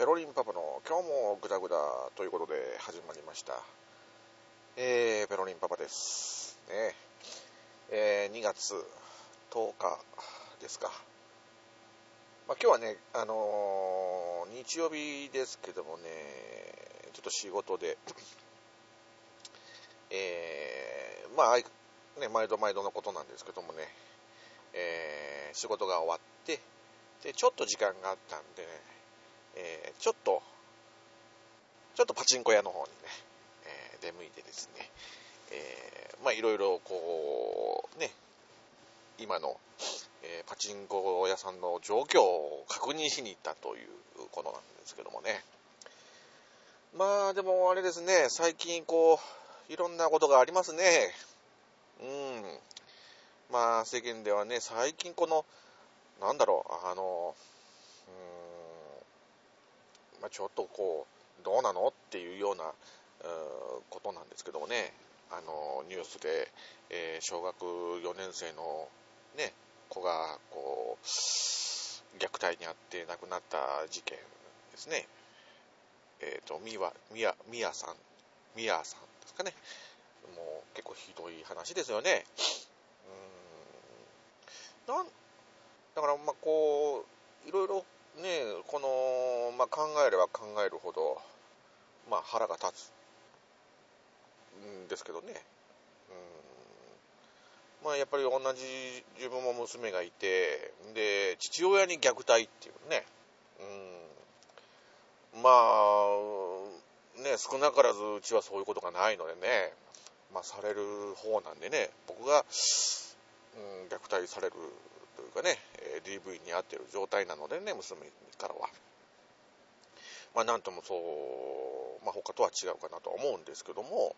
ペロリンパパの今日もグダグダということで始まりました。えー、ペロリンパパです。ねえー、2月10日ですか。まあ、今日はね、あのー日曜日ですけどもね、ちょっと仕事で、えー、まあ、ね、毎度毎度のことなんですけどもね、えー仕事が終わって、で、ちょっと時間があったんでね、えーちょっと、ちょっとパチンコ屋の方にね、えー出向いてですね、えーまあいろいろこう、ね、今の、えパチンコ屋さんの状況を確認しに行ったということなんですけどもね。まあでもあれですね、最近こう、いろんなことがありますね。うん。まあ世間ではね、最近この、なんだろう、あの、まあ、ちょっとこう、どうなのっていうような、うことなんですけどもね、あの、ニュースで、えー小学4年生のね、子が、こう、虐待にあって亡くなった事件ですね。えっ、と、みわ、みや、みやさん、みやさんですかね。もう結構ひどい話ですよね。うん。なん、だから、まあ、こう、いろいろね、この、まあ、考えれば考えるほど、まあ、腹が立つんですけどね。うん。まあ、やっぱり同じ自分も娘がいて、で、父親に虐待っていうね。うん。まあ、ね、少なからずうちはそういうことがないのでね、まあ、される方なんでね、僕が、うん、虐待されるというかね、え DV に遭ってる状態なのでね、娘からは。まあ、なんともそう、まあ、他とは違うかなとは思うんですけども、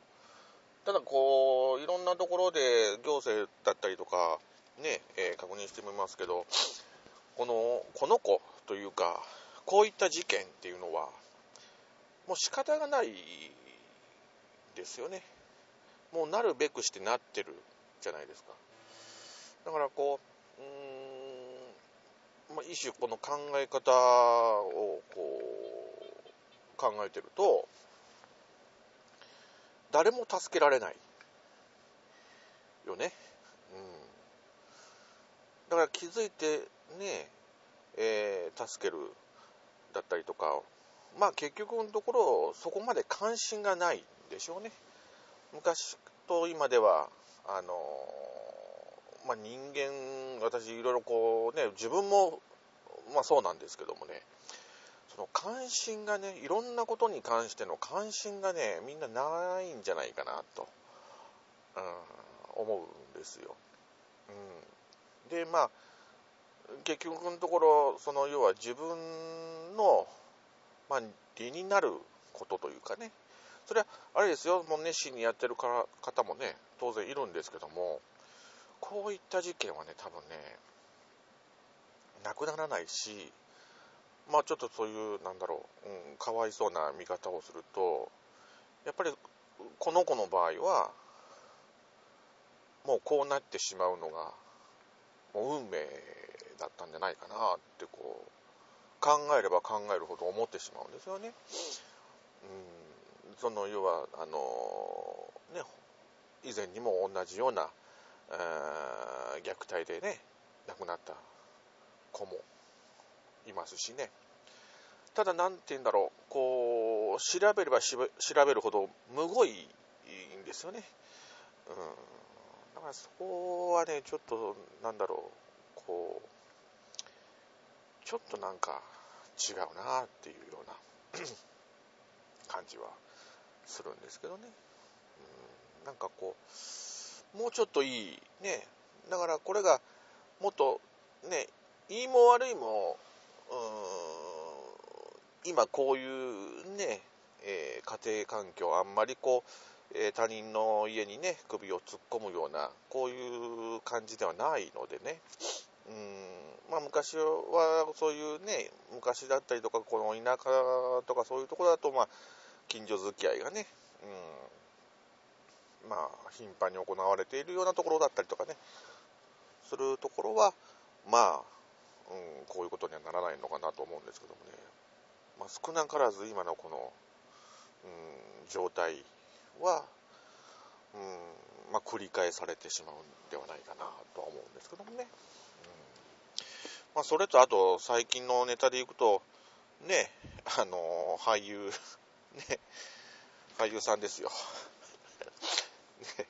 ただこう、いろんなところで行政だったりとか、ね、えー確認してみますけど、この、この子というか、こういった事件っていうのは、もう仕方がないですよね。もうなるべくしてなってるじゃないですか。だからこう、うーん、まあ、一種この考え方をこう、考えてると、誰も助けられない。よね。うん。だから気づいてね、えー助けるだったりとか、まあ結局のところ、そこまで関心がないんでしょうね。昔と今では、あのーまあ人間、私いろいろこうね、自分も、まあそうなんですけどもね、その関心がね、いろんなことに関しての関心がね、みんなないんじゃないかなと、うん、思うんですよ。うん、で、まあ、結局のところ、その要は自分の、まあ、理になることというかね、それはあれですよ、もう熱心にやってるから方もね、当然いるんですけども、こういった事件はね、多分ね、なくならないし、まあちょっとそういう、なんだろう、うん、かわいそうな見方をすると、やっぱりこの子の場合は、もうこうなってしまうのが、もう運命だったんじゃないかなってこう、考えれば考えるほど思ってしまうんですよね。うん、その要は、あのね、以前にも同じような、虐待でね、亡くなった子もいますしね。ただ、なんて言うんだろう、こう、調べれば調べるほど、むごいんですよね。うん。だから、そこはね、ちょっと、なんだろう、こう、ちょっとなんか違うなっていうような感じはするんですけどね。うん、なんかこう、もうちょっといい、ね。だからこれが、もっと、ね、いいも悪いも、うーん、今こういうね、えー家庭環境、あんまりこう、えー他人の家にね、首を突っ込むような、こういう感じではないのでね。うんまあ、昔はそういうね、昔だったりとか、この田舎とかそういうとこだと、まあ、近所付き合いがね、うん、まあ、頻繁に行われているようなところだったりとかね、するところは、まあ、うん、こういうことにはならないのかなと思うんですけどもね。まあ、少なからず今のこの、うん、状態は、うんまあ、繰り返されてしまうんではないかなとは思うんですけどもね、うん。まあ、それとあと最近のネタでいくとねあの俳優ね俳優さんですよ。ね。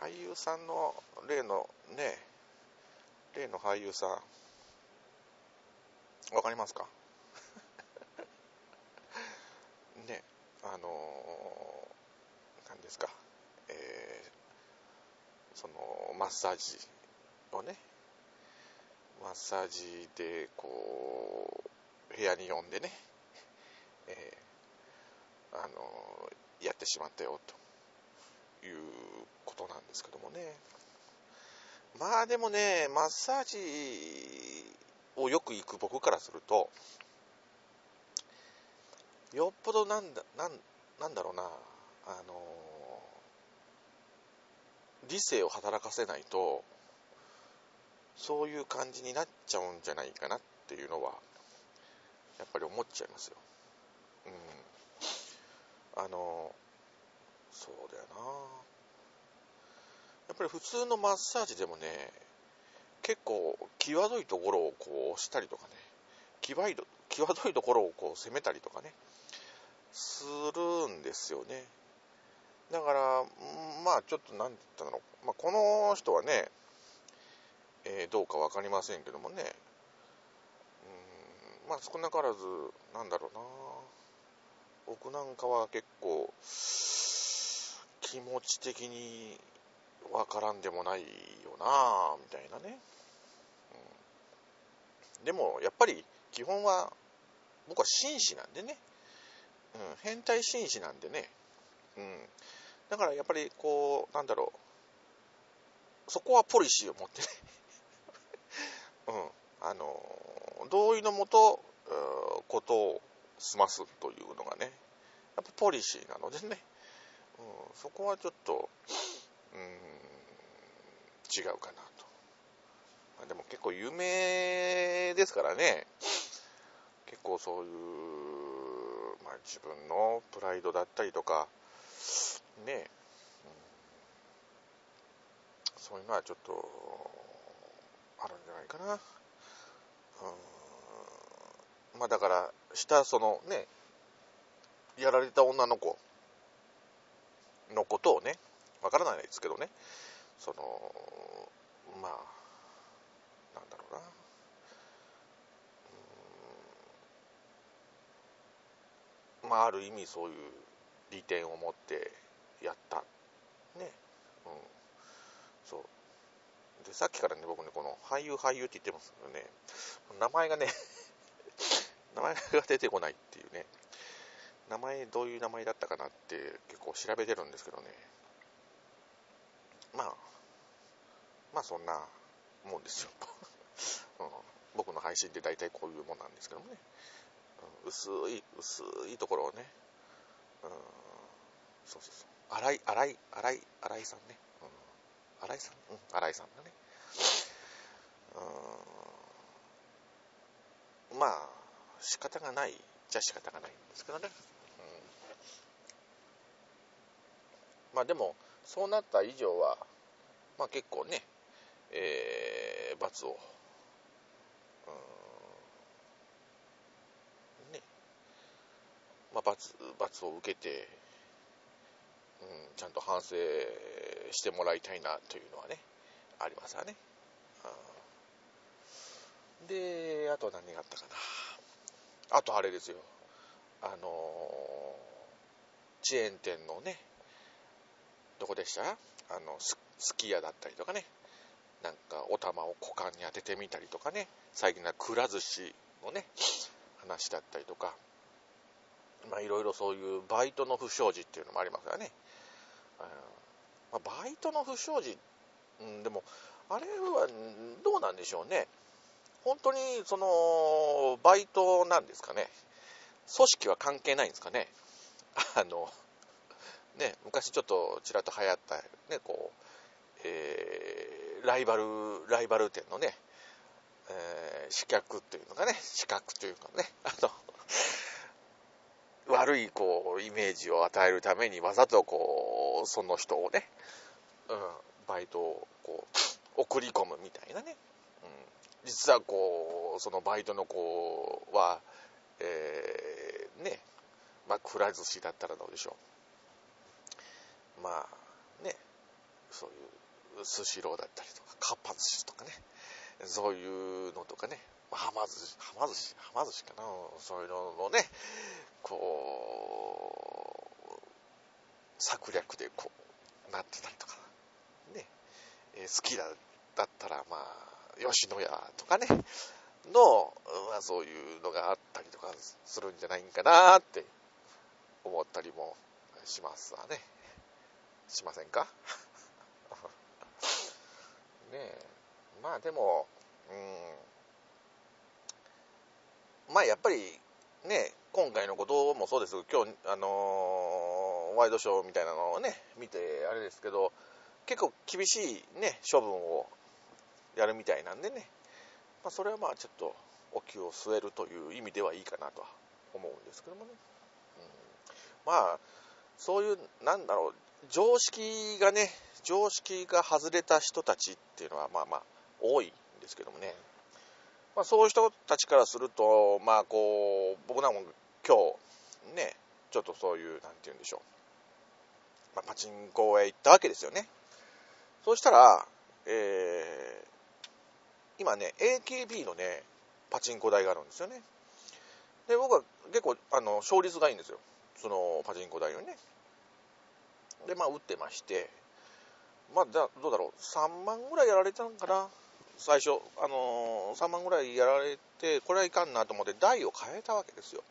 俳優さんの例のね例の俳優さんわかりますか？ねあの何ですか？えー、そのマッサージをねマッサージでこう部屋に呼んでね、えー、あのやってしまったよと。いうことなんですけどもね。まあでもねマッサージをよく行く僕からするとよっぽどなんだなんなんだろうなあの理性を働かせないとそういう感じになっちゃうんじゃないかなっていうのはやっぱり思っちゃいますよ。うん。あのそうだよな。やっぱり普通のマッサージでもね結構際どいところをこう押したりとかね際ど際どいところをこう攻めたりとかねするんですよね。だからまあちょっと何て言ったんだろう、まあ、この人はね、えー、どうか分かりませんけどもねうんまあ少なからずなんだろうな僕なんかは結構気持ち的にわからんでもないよなみたいなね、うん、でもやっぱり基本は僕は紳士なんでね、うん、変態紳士なんでね、うん、だからやっぱりこうなんだろう。そこはポリシーを持ってね。うん。あの同意のもとことを済ますというのがね。やっぱポリシーなのでね、うん、そこはちょっとうん違うかなと。まあ、でも結構有名ですからね、結構そういう、まあ、自分のプライドだったりとか、ね、うん、そういうのはちょっとあるんじゃないかな。うん、まあだから、したそのね、やられた女の子のことをね、わからないですけどね、そのまあなんだろうな。うん。まあある意味そういう利点を持ってやったね。うん。そう。でさっきからね僕ねこの俳優俳優って言ってますけどね。名前がね 名前が出てこないっていうね。名前どういう名前だったかなって結構調べてるんですけどね。まあまあそんなもんですよ、うん、僕の配信って大体こういうもんなんですけどもね、うん、薄い薄いところをね、うん、そうそうそう。新井新井新井新井さんね、うん、新井さん？うん。新井さんがね。うん。まあ仕方がないじゃ仕方がないんですけどね、うん、まあでもそうなった以上はまあ結構ねえー、罰を、ね、まあ、罰、罰を受けて、うん、ちゃんと反省してもらいたいなというのはね、ありますわね。うんで、あと何があったかな。あとあれですよ。あのー、チェーン店のね、どこでした？あの、すき家だったりとかね、なんかお玉を股間に当ててみたりとかね。最近はくら寿司のね話だったりとか。まあいろいろそういうバイトの不祥事っていうのもありますよね、まあ、バイトの不祥事、うん、でもあれはどうなんでしょうね。本当にそのバイトなんですかね。組織は関係ないんですかね。あのね昔ちょっとちらっと流行ったねこうえー、ライバル、ライバル店のね、えー、資格というのがね、資格というかね、あの、悪いこうイメージを与えるためにわざとこうその人をね、うん、バイトをこう送り込むみたいなね、うん、実はこうそのバイトの子は、えー、ねまあくら寿司だったらどうでしょう。まあねそういうスシローだったりとかかっぱ寿司とかねそういうのとかねはま寿司、はま寿司、はま寿司かな、そういうののね、こう、策略でこう、なってたりとか、ね、え、好きだだったら、まあ、吉野家とかね、の、まあ、そういうのがあったりとかするんじゃないんかなって思ったりもしますわね。しませんか？ねえ。まあでも、うん、まあやっぱりね、今回のこともそうですけど、今日、あのー、ワイドショーみたいなのをね、見てあれですけど、結構厳しいね、処分をやるみたいなんでね、まあ、それはまあちょっとお気を据えるという意味ではいいかなとは思うんですけどもね。うん、まあ、そういう、なんだろう、常識がね、常識が外れた人たちっていうのはまあまあ多いんですけどもね。まあ、そういう人たちからすると、まあこう、僕なんかも今日、ね、ちょっとそういう、なんて言うんでしょう。まあ、パチンコへ行ったわけですよね。そうしたら、えー、今ね、AKB のね、パチンコ台があるんですよね。で、僕は結構、あの、勝率がいいんですよ。そのパチンコ台をね。で、まあ、打ってまして、まあ、どうだろう、3万ぐらいやられたのかな。最初、あのー、3万ぐらいやられて、これはいかんなと思って台を変えたわけですよ。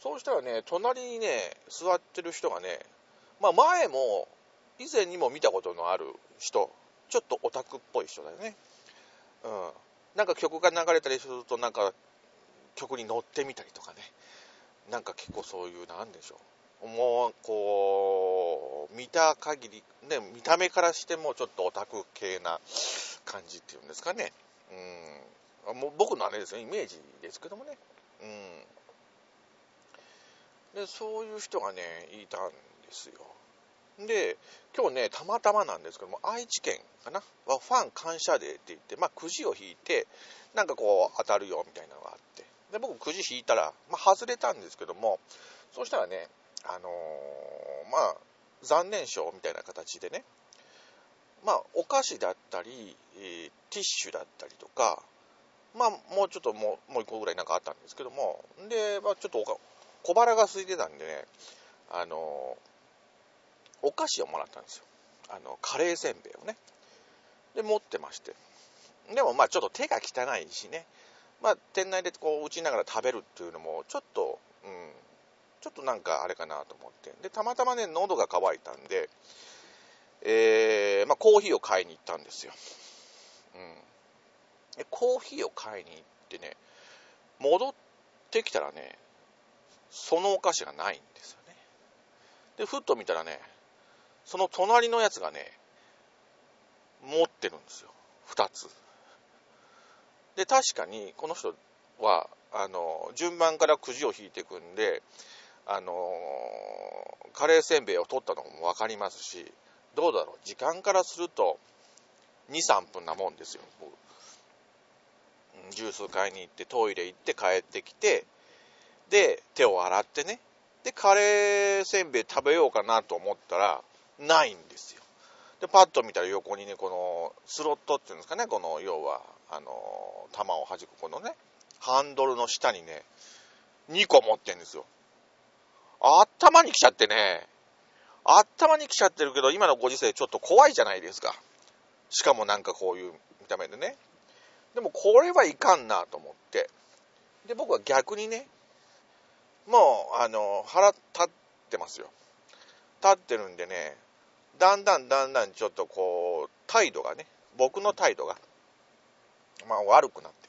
そうしたらね、隣にね、座ってる人がね、まあ前も、以前にも見たことのある人、ちょっとオタクっぽい人だよね。うん。なんか曲が流れたりすると、なんか曲に乗ってみたりとかね。なんか結構そういう、なんでしょう。もう、こう、見た限り、ね、見た目からしてもちょっとオタク系な感じっていうんですかね。うん。もう僕のあれですよ、イメージですけどもね。うん。で、そういう人がね、いたんですよ。で、今日ね、たまたまなんですけども、愛知県かな？はファン感謝デーって言って、まあ、くじを引いて、なんかこう、当たるよみたいなのがあって、で、僕くじ引いたら、まあ、外れたんですけども、そしたらね、あの、まあ、残念賞みたいな形でね、まあ、お菓子だったり、えー、ティッシュだったりとか、まあ、もうちょっともう、もう一個ぐらいなんかあったんですけども、で、まあ、ちょっと小腹が空いてたんでね、あのお菓子をもらったんですよ。あの、カレーせんべいをね。で、持ってまして。でも、まあ、ちょっと手が汚いしね、まあ、店内でこう、打ちながら食べるっていうのも、ちょっと、うん、ちょっとなんかあれかなと思って。で、たまたまね、喉が渇いたんで、えー、まあ、コーヒーを買いに行ったんですよ。うん。で、コーヒーを買いに行ってね、戻ってきたらね、そのお菓子がないんですよね。で、ふっと見たらね、その隣のやつがね、持ってるんですよ。二つ。で、確かに、この人は、あの、順番からくじを引いていくんで、あの、カレーせんべいを取ったのも分かりますし、どうだろう、時間からすると、2、3分なもんですよ、僕。ジュース買いに行って、トイレ行って帰ってきて、で、手を洗ってね、で、カレーせんべい食べようかなと思ったら、ないんですよ。で、パッと見たら横にね、この、スロットっていうんですかね、この、要は、あの、玉を弾くこのね、ハンドルの下にね、2個持ってんですよ。頭に来ちゃってね、頭に来ちゃってるけど、今のご時世ちょっと怖いじゃないですか。しかもなんかこういう見た目でね。でもこれはいかんなと思って。で、僕は逆にね、もう、あの、腹立ってますよ。立ってるんでね、だんだんだんだんちょっとこう、態度がね、僕の態度が、まあ悪くなって。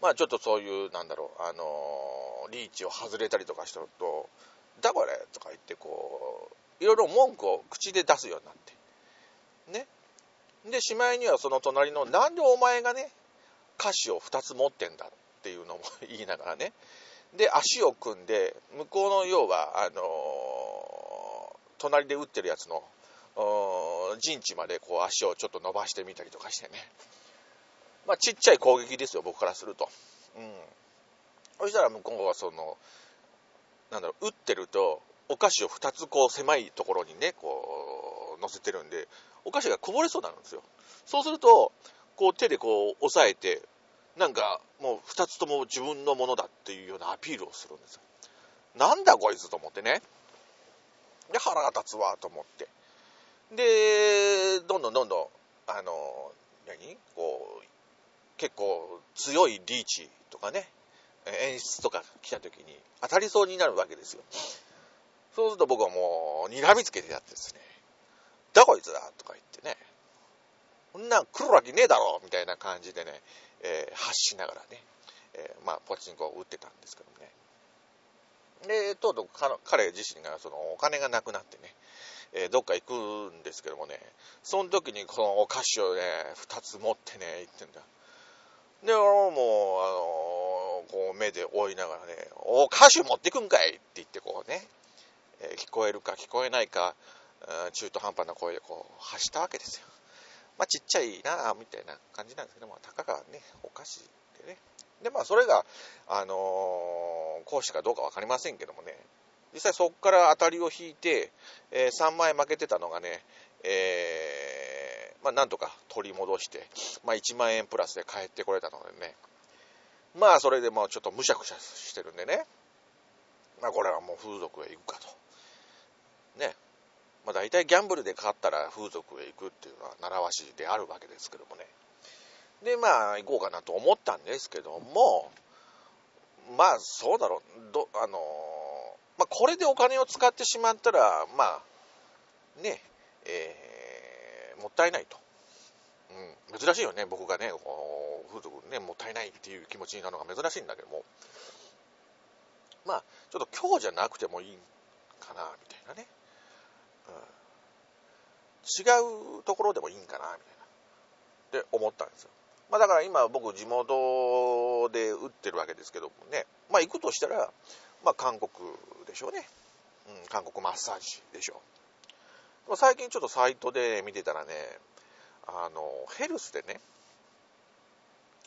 まあちょっとそういう、なんだろう、あのリーチを外れたりとかしたると、だこれとか言ってこう、いろいろ文句を口で出すようになって。ね。で、しまいにはその隣の、なんでお前がね、歌詞を2つ持ってんだっていうのも言いながらね。で、足を組んで、向こうの要は、あのー、隣で打ってるやつの、陣地までこう足をちょっと伸ばしてみたりとかしてね。まあ、ちっちゃい攻撃ですよ、僕からすると。うん。そしたら向こうはその、なんだろう、打ってると、お菓子を2つこう狭いところにね、こう、乗せてるんで、お菓子がこぼれそうになるんですよ。そうすると、こう手でこう押さえて、なんかもう2つとも自分のものだっていうようなアピールをするんですよ。なんだこいつと思ってね。で、腹が立つわと思って。で、どんどんどんどん、あの、何？こう、結構強いリーチとかね、演出とか来た時に当たりそうになるわけですよ。そうすると僕はもう、睨みつけてやってですね、だこいつだとか言ってね、こんなん来るわけねえだろみたいな感じでね、えー、発しながらね、えー、まあ、ポチンコを打ってたんですけどね。で、とうとう彼自身がそのお金がなくなってね、どっか行くんですけどもね、その時にこのお菓子をね、2つ持ってね、行ってんだ。で、俺も、あのこう目で追いながらね、お菓子持ってくんかいって言ってこうね、え聞こえるか聞こえないか、中途半端な声でこう発したわけですよ。まあちっちゃいなみたいな感じなんですけども、たかがね、お菓子でね。で、まあそれが、あのー、講師かどうかわかりませんけどもね、実際そこから当たりを引いて、えー、3枚負けてたのがね、えー、まあなんとか取り戻して、まあ1万円プラスで帰ってこれたのでね、まあそれでもうちょっとむしゃくしゃしてるんでね、まあこれはもう風俗へ行くかと。ね。まあ大体ギャンブルで勝ったら風俗へ行くっていうのは習わしであるわけですけどもね。で、まあ行こうかなと思ったんですけども、まあそうだろう、ど、あのまあこれでお金を使ってしまったら、まあ、ね、えー、もったいないと。うん、珍しいよね、僕がね、風俗ね、もったいないっていう気持ちになるのが珍しいんだけども、まあ、ちょっと今日じゃなくてもいいかな、みたいなね。うん、違うところでもいいんかな、みたいな。って思ったんですよ。まあだから今僕地元で打ってるわけですけどもね、まあ行くとしたら、まあ韓国でしょうね。うん、韓国マッサージでしょう。最近ちょっとサイトで見てたらね、あの、ヘルスでね、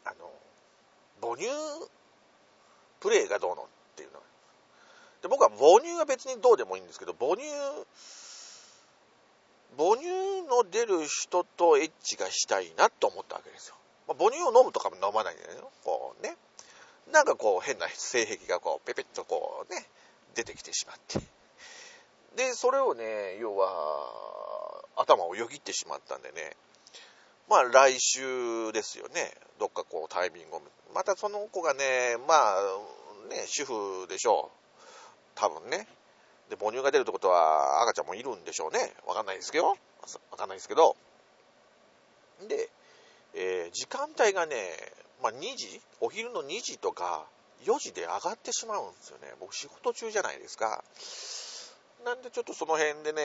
あの、母乳プレイがどうのっていうの。で、僕は母乳は別にどうでもいいんですけど、母乳、母乳の出る人とエッチがしたいなと思ったわけですよ。まあ、母乳を飲むとかも飲まないんだよ。こうね。なんかこう変な性癖がこうペペッとこうね、出てきてしまって。で、それをね、要は、頭をよぎってしまったんでね、まあ来週ですよね。どっかこうタイミングを。またその子がね、まあね、主婦でしょう。多分ね。で、母乳が出るってことは赤ちゃんもいるんでしょうね。わかんないですけど。わかんないですけど。で、えー、時間帯がね、まあ2時？お昼の2時とか4時で上がってしまうんですよね。僕仕事中じゃないですか。なんでちょっとその辺でね、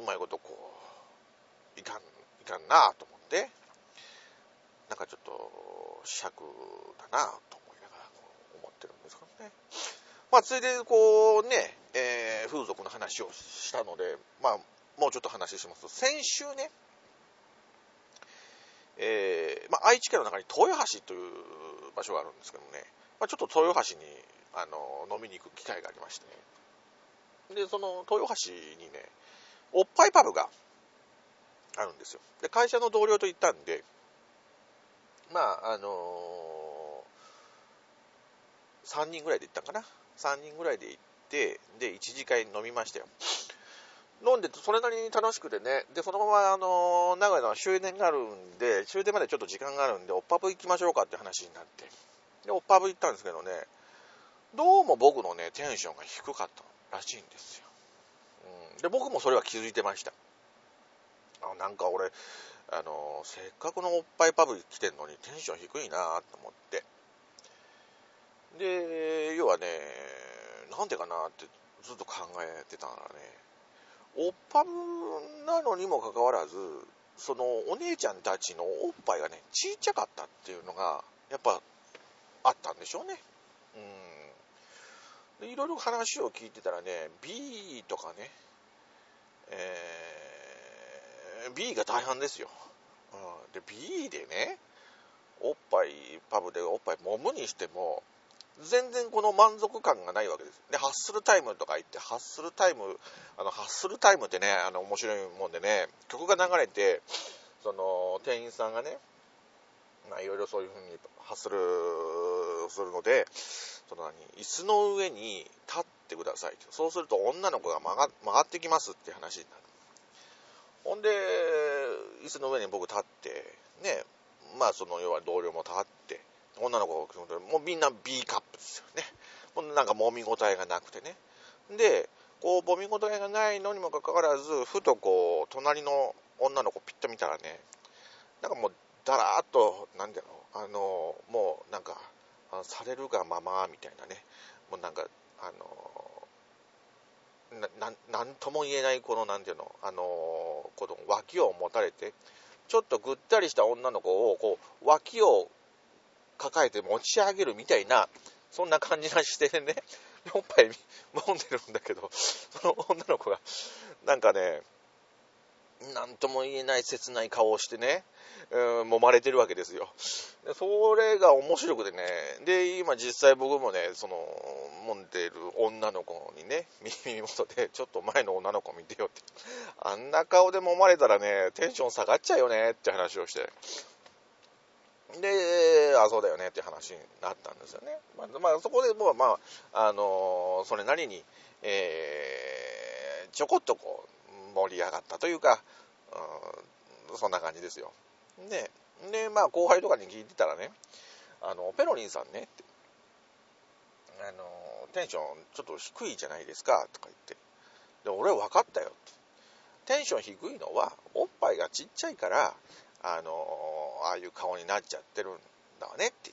うまいことこう、いかんいかんなと思って、なんかちょっと尺だなと思いながら思ってるんですけどね。まあ、ついでにこうね、えー、風俗の話をしたので、まあ、もうちょっと話しますと、先週ね、えー、まあ、愛知県の中に豊橋という場所があるんですけどね、まあ、ちょっと豊橋にあの飲みに行く機会がありましてね。で、その豊橋にね、おっぱいパブがあるんですよ。で、会社の同僚と行ったんで、まあ、あのー、3人ぐらいで行ったんかな？3人ぐらいで行って、で、1次会飲みましたよ。飲んで、それなりに楽しくてね、で、そのまま、あのー、名古屋の終電があるんで、終電までちょっと時間があるんで、おっぱぶ行きましょうかって話になって、で、おっぱぶ行ったんですけどね、どうも僕のね、テンションが低かったらしいんですよ。うん、で、僕もそれは気づいてました。あなんか俺、あのせっかくのおっぱいパブ来てんのにテンション低いなと思って。で、要はね、なんでかなってずっと考えてたらね、おっぱぶなのにもかかわらず、そのお姉ちゃんたちのおっぱいがね、ちっちゃかったっていうのが、やっぱあったんでしょうね。うん。で、いろいろ話を聞いてたらね、B とかね、えー、B が大半ですよ。うん、で、B でね、おっぱい、パブでおっぱい揉むにしても、全然この満足感がないわけです。で、ハッスルタイムとか言って、ハッスルタイム、あの、ハッスルタイムってね、あの、面白いもんでね、曲が流れて、その、店員さんがね、まあ、いろいろそういう風にハッスルするので、その何、椅子の上に立ってください。そうすると女の子が曲が曲がってきますって話になる。ほんで、椅子の上に僕立って、ね、まあその要は同僚も立って、女の子がもうみんな B カップですよね。もうなんか揉み応えがなくてね。で、こう、揉み応えがないのにもかかわらず、ふとこう、隣の女の子ピッと見たらね、なんかもう、だらーっと、なんだろう、あの、もうなんか、されるがままみたいなね、もうなんか、あの、ななんとも言えないこのなんていうのあのこの脇を持たれてちょっとぐったりした女の子をこう脇を抱えて持ち上げるみたいな、そんな感じな姿勢でね、おっぱい飲んでるんだけど、その女の子が、なんかね、なんとも言えない切ない顔をしてね、うん、揉まれてるわけですよ。それが面白くてね、で、今実際僕もね、その、揉んでる女の子にね、耳元で、ちょっと前の女の子見てよって、あんな顔で揉まれたらね、テンション下がっちゃうよねって話をして、で、あ、そうだよねって話になったんですよね。まあ、まあ、そこでもう、まあ、あのー、それなりに、えー、ちょこっとこう、盛り上がったというか、うん、そんな感じですよ。で、で、まあ、後輩とかに聞いてたらね、あの、ペロリンさんね、って、あの、テンションちょっと低いじゃないですか、とか言って。で、俺分かったよ、って。テンション低いのは、おっぱいがちっちゃいから、あのああいう顔になっちゃってるんだわねって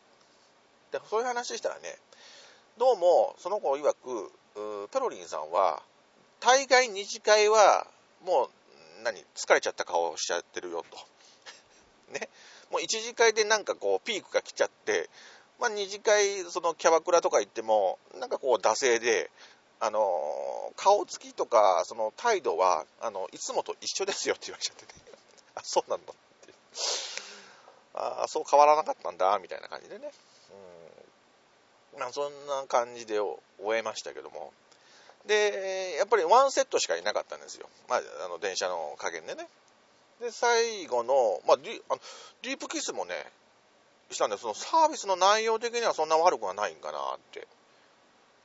でそういう話したらねどうもその子曰くペロリンさんは大概二次会はもう何疲れちゃった顔をしちゃってるよと ねもう一次会でなんかこうピークが来ちゃってまあ、二次会、そのキャバクラとか行っても、なんかこう、惰性で、あの顔つきとか、その態度は、あの、いつもと一緒ですよって言われちゃってね。あ、そうなんだ。ああ、そう変わらなかったんだ、みたいな感じでね。うん。まあ、そんな感じで終えましたけども。で、やっぱりワンセットしかいなかったんですよ。まあ、あの、電車の加減でね。で、最後の、まあ、ディあのディープキスもね、したんで、そのサービスの内容的にはそんな悪くはないんかなって。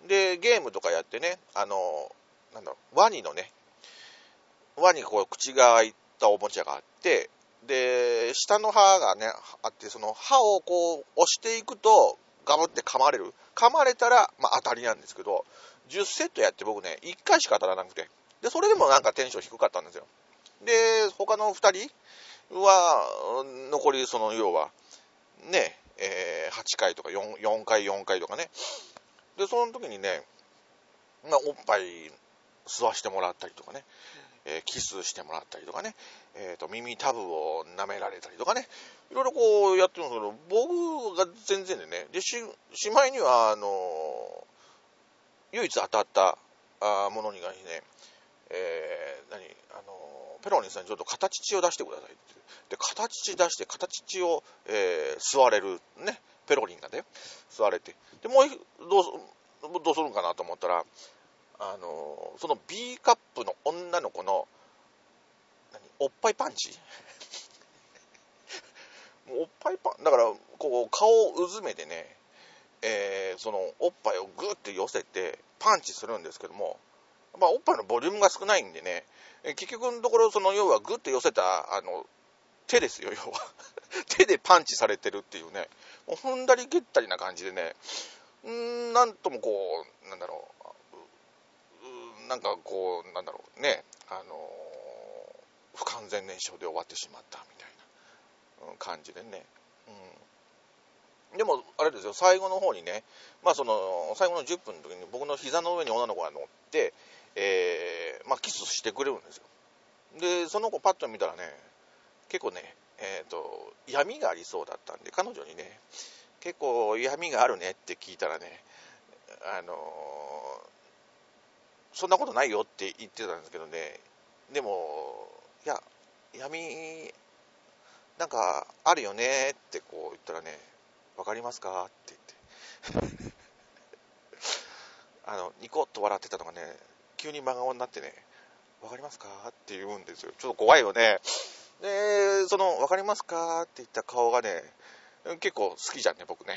で、ゲームとかやってね、あの、なんだろう、ワニのね、ワニがこう口が開いたおもちゃがあって、で、下の歯がね、あって、その歯をこう押していくと、ガブって噛まれる。噛まれたら、まあ当たりなんですけど、10セットやって僕ね、1回しか当たらなくて。で、それでもなんかテンション低かったんですよ。で、他の2人は、残りその要は、ね、えー、8回とか 4, 4回4回とかね。で、その時にね、まあ、おっぱい吸わしてもらったりとかね。えー、キスしてもらったりとかね、えーと、耳たぶを舐められたりとかね、いろいろこうやってるんですけど、僕が全然でね、で、し、しまいには、あの唯一当たったあものにがね、えー、何、あのペロニーさんにちょっと形血を出してくださいって。で、形血出して、形血を、えー、吸われる、ね、ペロリンがね、吸われて。で、もう、どう、どうするんかなと思ったら、あのその B カップの女の子の何おっぱいパンチ おっぱいパンだからこう顔をうずめてね、えー、そのおっぱいをグッて寄せてパンチするんですけども、まあ、おっぱいのボリュームが少ないんでね、え結局のところその要はグッて寄せたあの手ですよ要は 手でパンチされてるっていうねもう踏んだり蹴ったりな感じでねんなんともこうなんだろうなんかこう、なんだろうね、あの不完全燃焼で終わってしまったみたいな感じでね。でも、あれですよ、最後の方にね、まあその、最後の10分の時に僕の膝の上に女の子が乗って、えー、まあキスしてくれるんですよ。で、その子パッと見たらね、結構ね、えっ、ー、と、闇がありそうだったんで、彼女にね、結構闇があるねって聞いたらね、あのそんなことないよって言ってたんですけどね、でも、いや、闇、なんかあるよねってこう言ったらね、わかりますか？って言って。あの、ニコッと笑ってたのがね、急に真顔になってね、わかりますか？って言うんですよ。ちょっと怖いよね。で、その、わかりますか？って言った顔がね、結構好きじゃんね、僕ね。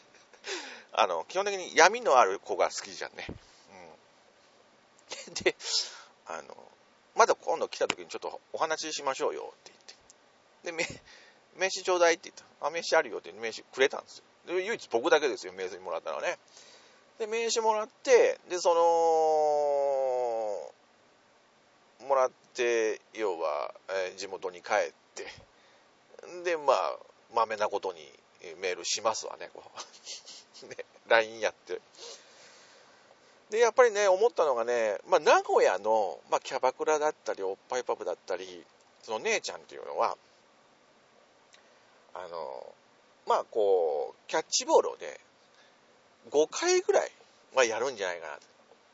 あの、基本的に闇のある子が好きじゃんね。うん。で、あの、まだ今度来た時にちょっとお話ししましょうよって言って。で、名刺ちょうだいって言った。あ、名刺あるよって名刺くれたんですよ。で、唯一僕だけですよ、名刺もらったのはね。で、名刺もらって、で、その、もらって、要は、えー、地元に帰って、で、まあ、まめなことにメールしますわね、こう。ね、LINE やって。で、やっぱりね、思ったのがね、まあ、名古屋の、まあ、キャバクラだったり、おっぱいパブだったり、その姉ちゃんっていうのは、あの、まあ、こう、キャッチボールをね、5回ぐらいはやるんじゃないかな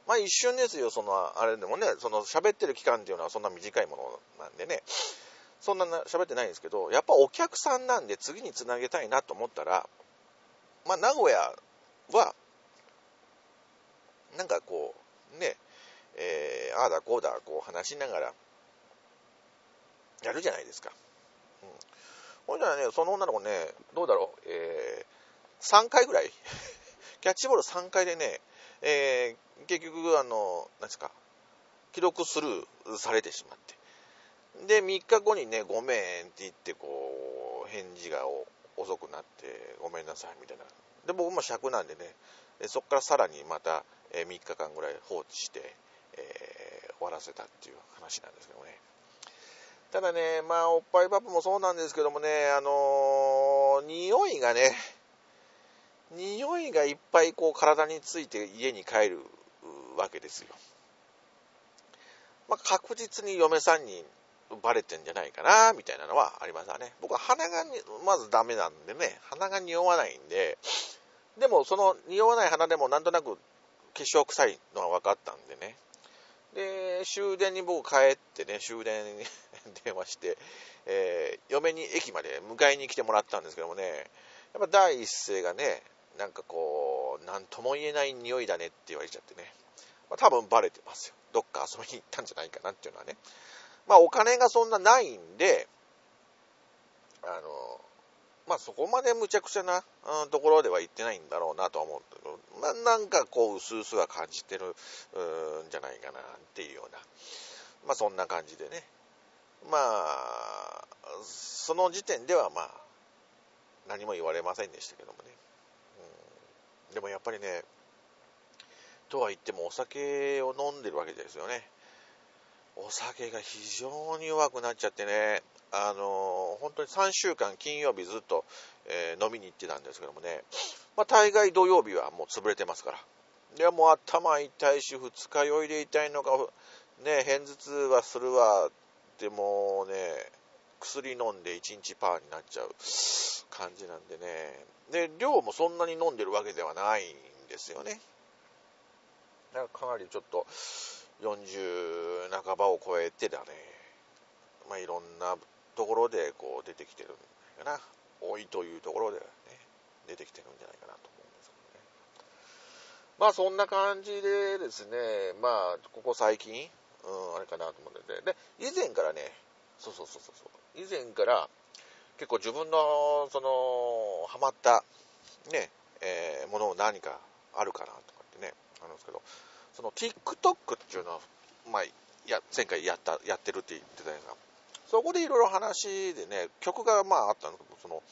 まあ一瞬ですよ、その、あれでもね、その喋ってる期間っていうのはそんな短いものなんでね、そんな喋ってないんですけど、やっぱお客さんなんで次につなげたいなと思ったら、まあ名古屋は、なんかこう、ね、えー、ああだこうだこう話しながら、やるじゃないですか。うん。ほんじゃね、その女の子ね、どうだろう、えー、3回ぐらい キャッチボール3回でね、えー、結局、あの、何ですか、記録スルーされてしまって。で、3日後にね、ごめんって言って、こう、返事が遅くなって、ごめんなさいみたいな。で、僕も尺なんでね、そこからさらにまた、えー、3日間ぐらい放置して、えー、終わらせたっていう話なんですけどね。ただね、まあ、おっぱいパパもそうなんですけどもね、あのー、匂いがね、匂いがいっぱいこう体について家に帰るわけですよ。まあ、確実に嫁さんにバレてんじゃないかな、みたいなのはありますわね。僕は鼻がまずダメなんでね、鼻が匂わないんで、でもその匂わない鼻でもなんとなく化粧臭いのが分かったんでね。で、終電に僕帰ってね、終電に 電話して、えー、嫁に駅まで迎えに来てもらったんですけどもね、やっぱ第一声がね、なんかこう、なんとも言えない匂いだねって言われちゃってね。まあ、多分バレてますよ。どっか遊びに行ったんじゃないかなっていうのはね。まあお金がそんなないんで、あの、まあそこまで無茶苦茶な、うん、ところでは行ってないんだろうなとは思うんだけど、まあなんかこう、うすうすは感じてる、んじゃないかなっていうような、まあそんな感じでね。まあ、その時点ではまあ、何も言われませんでしたけどもね。うんでもやっぱりね、とは言ってもお酒を飲んでるわけですよね。お酒が非常に弱くなっちゃってね、あの本当に3週間金曜日ずっと、えー、飲みに行ってたんですけどもね、まあ、大概土曜日はもう潰れてますから。でもう頭痛いし、二日酔いで痛いのか、ね、偏頭痛はするわ、でもね、薬飲んで1日パーになっちゃう感じなんでね、で、量もそんなに飲んでるわけではないんですよね。だからかなりちょっと40半ばを超えてだね、まあ、いろんなところでこう出てきてるんじゃないかな。多いというところでね、出てきてるんじゃないかなと思うんですけどね。まあそんな感じでですね、まあここ最近、うん、あれかなと思ってて、で、以前からね、そうそうそうそう、以前から結構自分の、その、ハマった、ね、えー、ものを何かあるかなとかってね、あるんですけど、その TikTok っていうのは、まあ、や、前回やった、やってるって言ってたやつが、そこでいろいろ話でね、曲がまああったんですけど、その、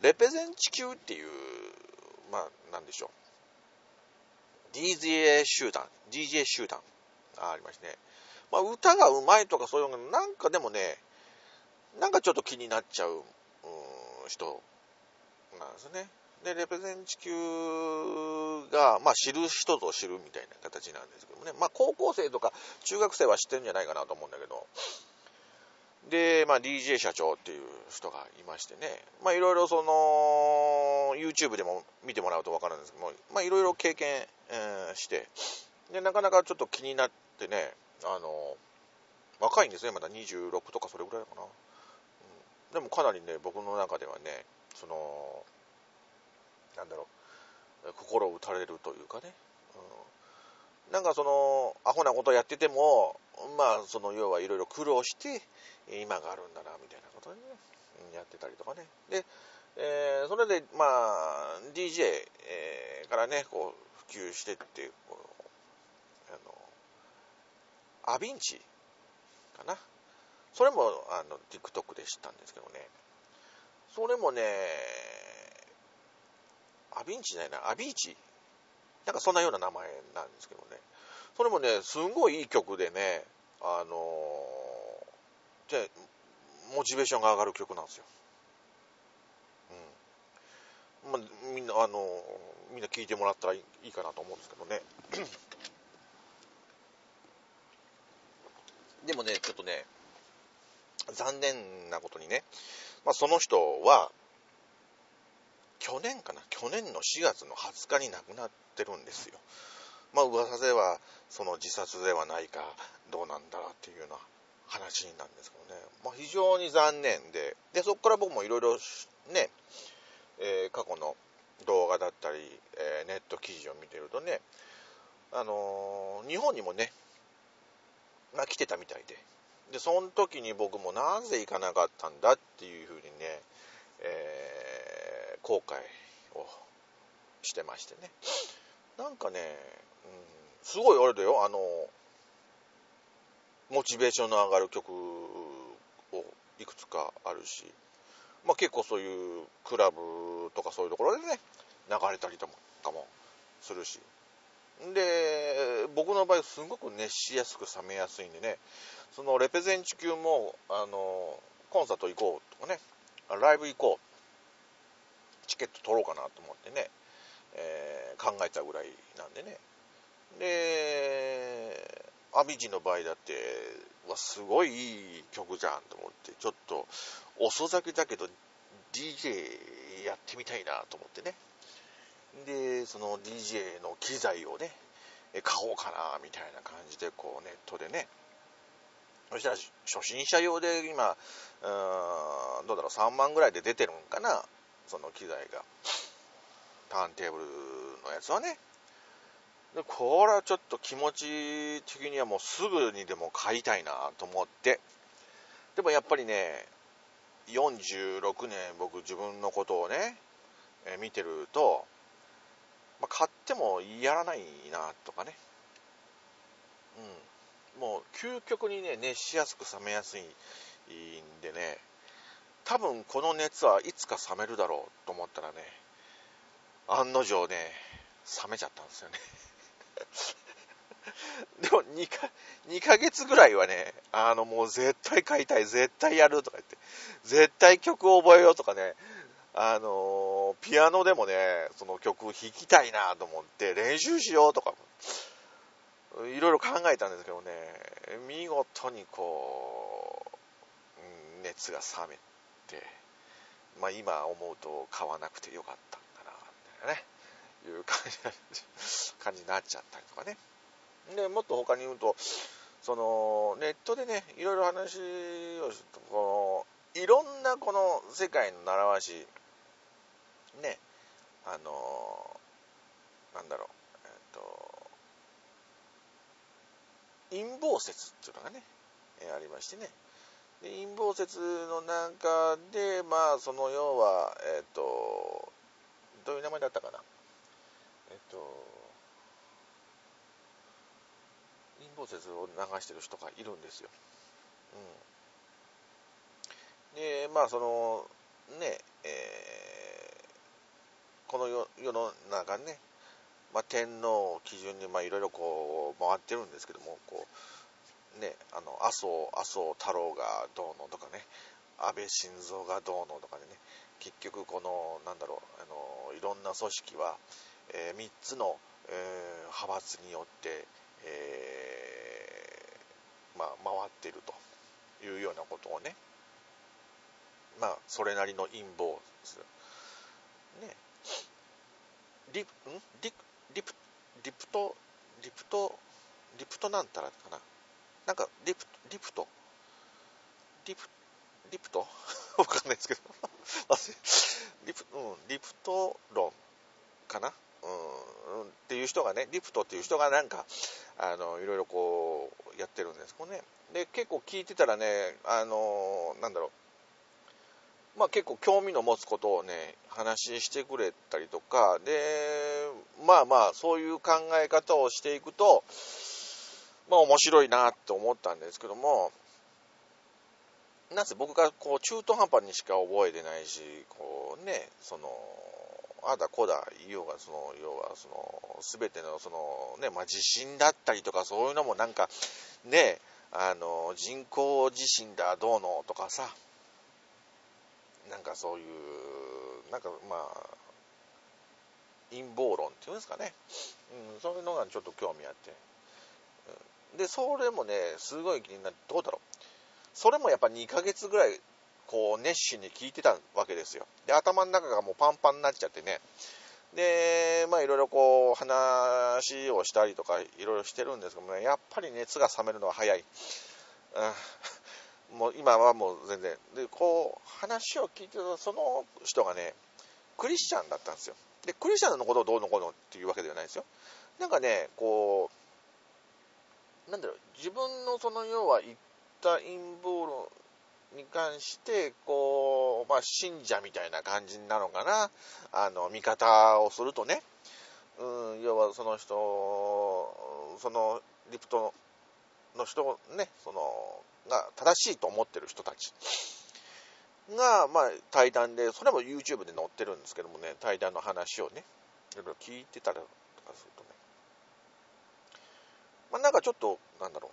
レペゼン地球っていう、まあ、なんでしょう。DJ 集団、DJ 集団、あありましてね。まあ、歌がうまいとかそういうのなんかでもね、なんかちょっと気になっちゃう人なんですね。で、レペゼン地球が、まあ、知る人ぞ知るみたいな形なんですけどもね。まあ、高校生とか中学生は知ってるんじゃないかなと思うんだけど、で、まあ、DJ 社長っていう人がいましてね、まあ、いろいろその、YouTube でも見てもらうとわかるんですけども、まあ、いろいろ経験、えー、して、で、なかなかちょっと気になってね、あの、若いんですね、まだ26とかそれぐらいかな。うん、でもかなりね、僕の中ではね、その、なんだろう、心を打たれるというかね、うん、なんかその、アホなことやってても、まあ、その、要はいろいろ苦労して、今があるんだな、みたいなことでね、やってたりとかね。で、えー、それで、まあ、DJ、えー、からね、こう、普及してって、こう、アビンチ？かな？それも、あの、TikTok で知ったんですけどね。それもね、アビンチじゃないな、アビーチ？なんかそんなような名前なんですけどね。それもね、すんごいいい曲でね、あのー、で、モチベーションが上がる曲なんですよ。うん。まあ、みんな、あのー、みんな聴いてもらったらいいかなと思うんですけどね。でもね、ちょっとね、残念なことにね、まあ、その人は、去年かな、去年の4月の20日に亡くなってるんですよ。まあ噂では、その自殺ではないか、どうなんだっていうような話なんですけどね。まあ非常に残念で、で、そこから僕もいろいろね、えー、過去の動画だったり、えー、ネット記事を見てるとね、あのー、日本にもね、ま来てたみたいで、で、その時に僕もなぜ行かなかったんだっていうふうにね、えー、後悔をしてましてね。なんかね、うん、すごいあれだよ、あの、モチベーションの上がる曲をいくつかあるし、まあ結構そういうクラブとかそういうところでね、流れたりとかもするし。で、僕の場合すごく熱しやすく冷めやすいんでね、そのレペゼン地球も、あの、コンサート行こうとかね、ライブ行こう。チケット取ろうかなと思ってね、えー、考えたぐらいなんでね。で、アビジの場合だって、わ、すごいいい曲じゃんと思って、ちょっと遅咲きだけど DJ やってみたいなと思ってね。で、その DJ の機材をね、買おうかなみたいな感じでこうネットでね、そしたら初心者用で今、うん、どうだろう、3万ぐらいで出てるんかな、その機材が。ターンテーブルのやつはね。で、これはちょっと気持ち的にはもうすぐにでも買いたいなと思って。でもやっぱりね、46年僕自分のことをね、見てると、まあ、買ってもやらないなとかね。うん。もう究極にね、熱しやすく冷めやすいんでね、多分この熱はいつか冷めるだろうと思ったらね、案の定ね、冷めちゃったんですよね。でも2か、2ヶ月ぐらいはね、あのもう絶対買いたい、絶対やるとか言って、絶対曲を覚えようとかね、あの、ピアノでもね、その曲弾きたいなと思って練習しようとかいろいろ考えたんですけどね、見事にこう、熱が冷めて、まあ今思うと買わなくてよかったんだな、みたいなね、いう感じ感じになっちゃったりとかね。で、もっと他に言うと、その、ネットでね、いろいろ話をすると、この、いろんなこの世界の習わし、ね、あの、なんだろう、えっと、陰謀説っていうのがね、えー、ありましてね。で陰謀説の中で、まあ、その要は、えっ、と、どういう名前だったかな。えっ、と、陰謀説を流してる人がいるんですよ。うん。で、まあ、その、ね、えー、この世の中ね、まあ、天皇を基準にいろいろこう回ってるんですけどもこう、ね、あの麻生麻生太郎がどうのとかね安倍晋三がどうのとかでね結局このなんだろうあのいろんな組織は、えー、3つの、えー、派閥によって、えー、まあ、回ってるというようなことをねまあそれなりの陰謀ですね。リん？リリプリプトリプトリプトなんたらかな？なんかリプリプト？リプリプト？わかんないですけど。リプ,、うん、リプト論かな？うん、っていう人がね、リプトっていう人がなんか、あの、いろいろこう、やってるんです。けどね。で、結構聞いてたらね、あの、なんだろう、まあ結構興味の持つことをね、話してくれたりとか、で、まあまあ、そういう考え方をしていくと、まあ面白いなって思ったんですけども、なんせ僕がこう中途半端にしか覚えてないし、こうね、その、あだこだ言おうが、その、要はその、すべてのそのね、まあ地震だったりとかそういうのもなんか、ね、あの、人工地震だどうのとかさ、なんかそういう、なんかまあ、陰謀論っていうんですかね、うん、そういうのがちょっと興味あって、で、それもね、すごい気になって、どうだろう。それもやっぱ2ヶ月ぐらい、こう、熱心に聞いてたわけですよ。で、頭の中がもうパンパンになっちゃってね。で、まあいろいろこう、話をしたりとか、いろいろしてるんですけどもね、やっぱり熱が冷めるのは早い。うん、もう今はもう全然。で、こう、話を聞いてたその人がね、クリスチャンだったんですよ。で、クリスチャンのことをどうのこうのっていうわけではないですよ。なんかね、こう、なんだろう、自分のその要は言った陰謀論に関して、こう、まあ、信者みたいな感じなのかな、あの、見方をするとね、うん、要はその人、そのリプトの人ね、その、が正しいと思ってる人たち。が、まあ、対談で、それも YouTube で載ってるんですけどもね、対談の話をね、いろいろ聞いてたりとかするとね、まあ、なんかちょっと、なんだろ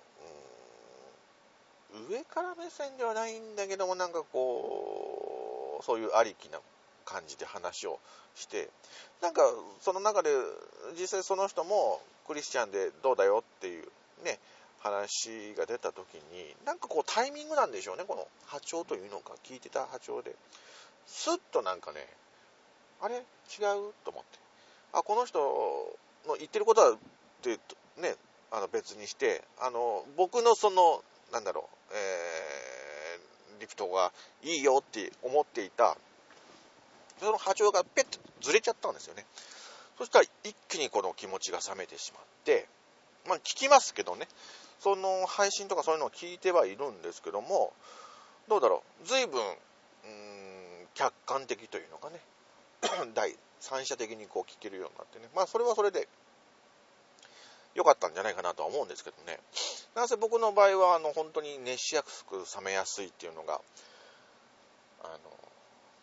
う、うん、上から目線ではないんだけども、なんかこう、そういうありきな感じで話をして、なんかその中で実際その人もクリスチャンでどうだよっていうね、話が出た時に、なんかこうタイミングなんでしょうね、この波長というのか、聞いてた波長で。スッとなんかね、あれ？違う？と思って。あ、この人の言ってることはってね、あの別にして、あの、僕のその、なんだろう、えー、リフトがいいよって思っていた、その波長がペッとずれちゃったんですよね。そしたら一気にこの気持ちが冷めてしまって、まあ聞きますけどね、その配信とかそういうのを聞いてはいるんですけども、どうだろう、随分、うん、客観的というのかね、第三者的にこう聞けるようになってね、まあそれはそれで良かったんじゃないかなとは思うんですけどね。なんせ僕の場合は、あの、本当に熱しやすく冷めやすいっていうのが、あの、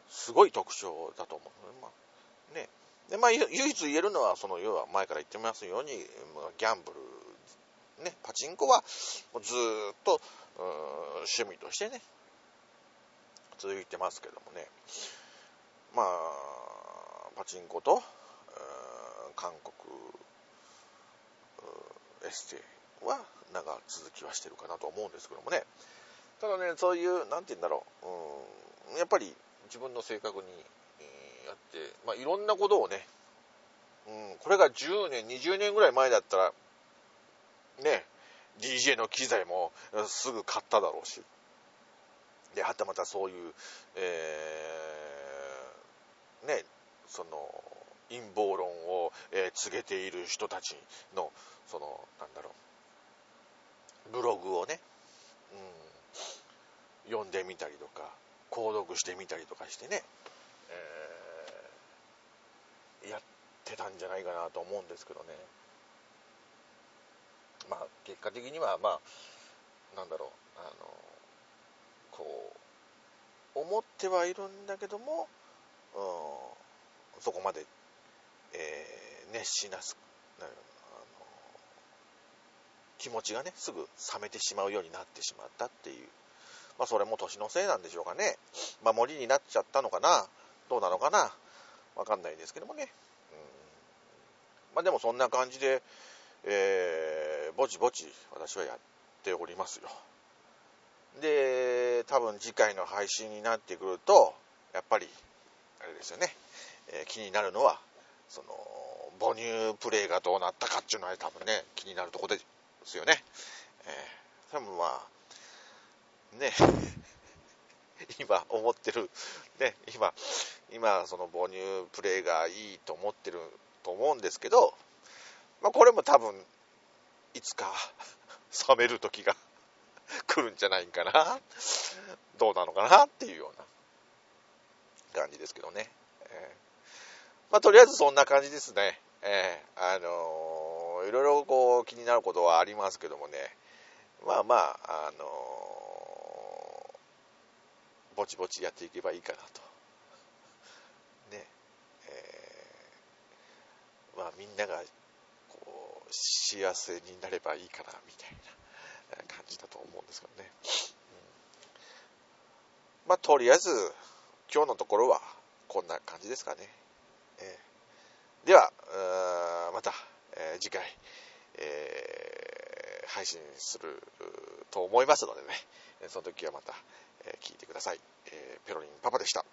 すごい特徴だと思う。まあ、ね。で、まあ、唯一言えるのは、その、要は前から言ってますように、ギャンブル、ね、パチンコは、ずっと、趣味としてね、続いてますけどもね。まあ、パチンコと、韓国エステは長続きはしてるかなと思うんですけどもね。ただね、そういう、なんて言うんだろう、う、やっぱり自分の性格に、やって、まあ、いろんなことをね、うん、これが10年、20年ぐらい前だったら、ね、DJ の機材もすぐ買っただろうし、で、はたまたそういう、えー、ね、その、陰謀論を、えー、告げている人たちの、その、なんだろう、ブログをね、うん、読んでみたりとか、購読してみたりとかしてね、えー、やってたんじゃないかなと思うんですけどね。まあ、結果的には、まあ、なんだろう、あの、こう、思ってはいるんだけども、うん、そこまでえー、熱しなす、あの気持ちがね、すぐ冷めてしまうようになってしまったっていう。まあ、それも年のせいなんでしょうかね。守りになっちゃったのかなどうなのかなわかんないですけどもね。うん、まあ、でもそんな感じで、えー、ぼちぼち私はやっておりますよ。で、多分次回の配信になってくると、やっぱり、あれですよね、えー、気になるのは、その、母乳プレイがどうなったかっていうのは多分ね、気になるとこですよね。えー、多分まあ、ね、今思ってる、ね、今、今その母乳プレイがいいと思ってると思うんですけど、まあこれも多分、いつか 冷める時が 来るんじゃないんかな。どうなのかなっていうような感じですけどね。えー、まあとりあえずそんな感じですね。えー、あのー、いろいろこう気になることはありますけどもね。まあまあ、あのー、ぼちぼちやっていけばいいかなと。ね。えー、まあみんなが、幸せになればいいかな、みたいな感じだと思うんですけどね。うん、まあとりあえず、今日のところはこんな感じですかね。えー、では、また、えー、次回、えー、配信すると思いますのでね、その時はまた、え聞いてください。えペロリンパパでした。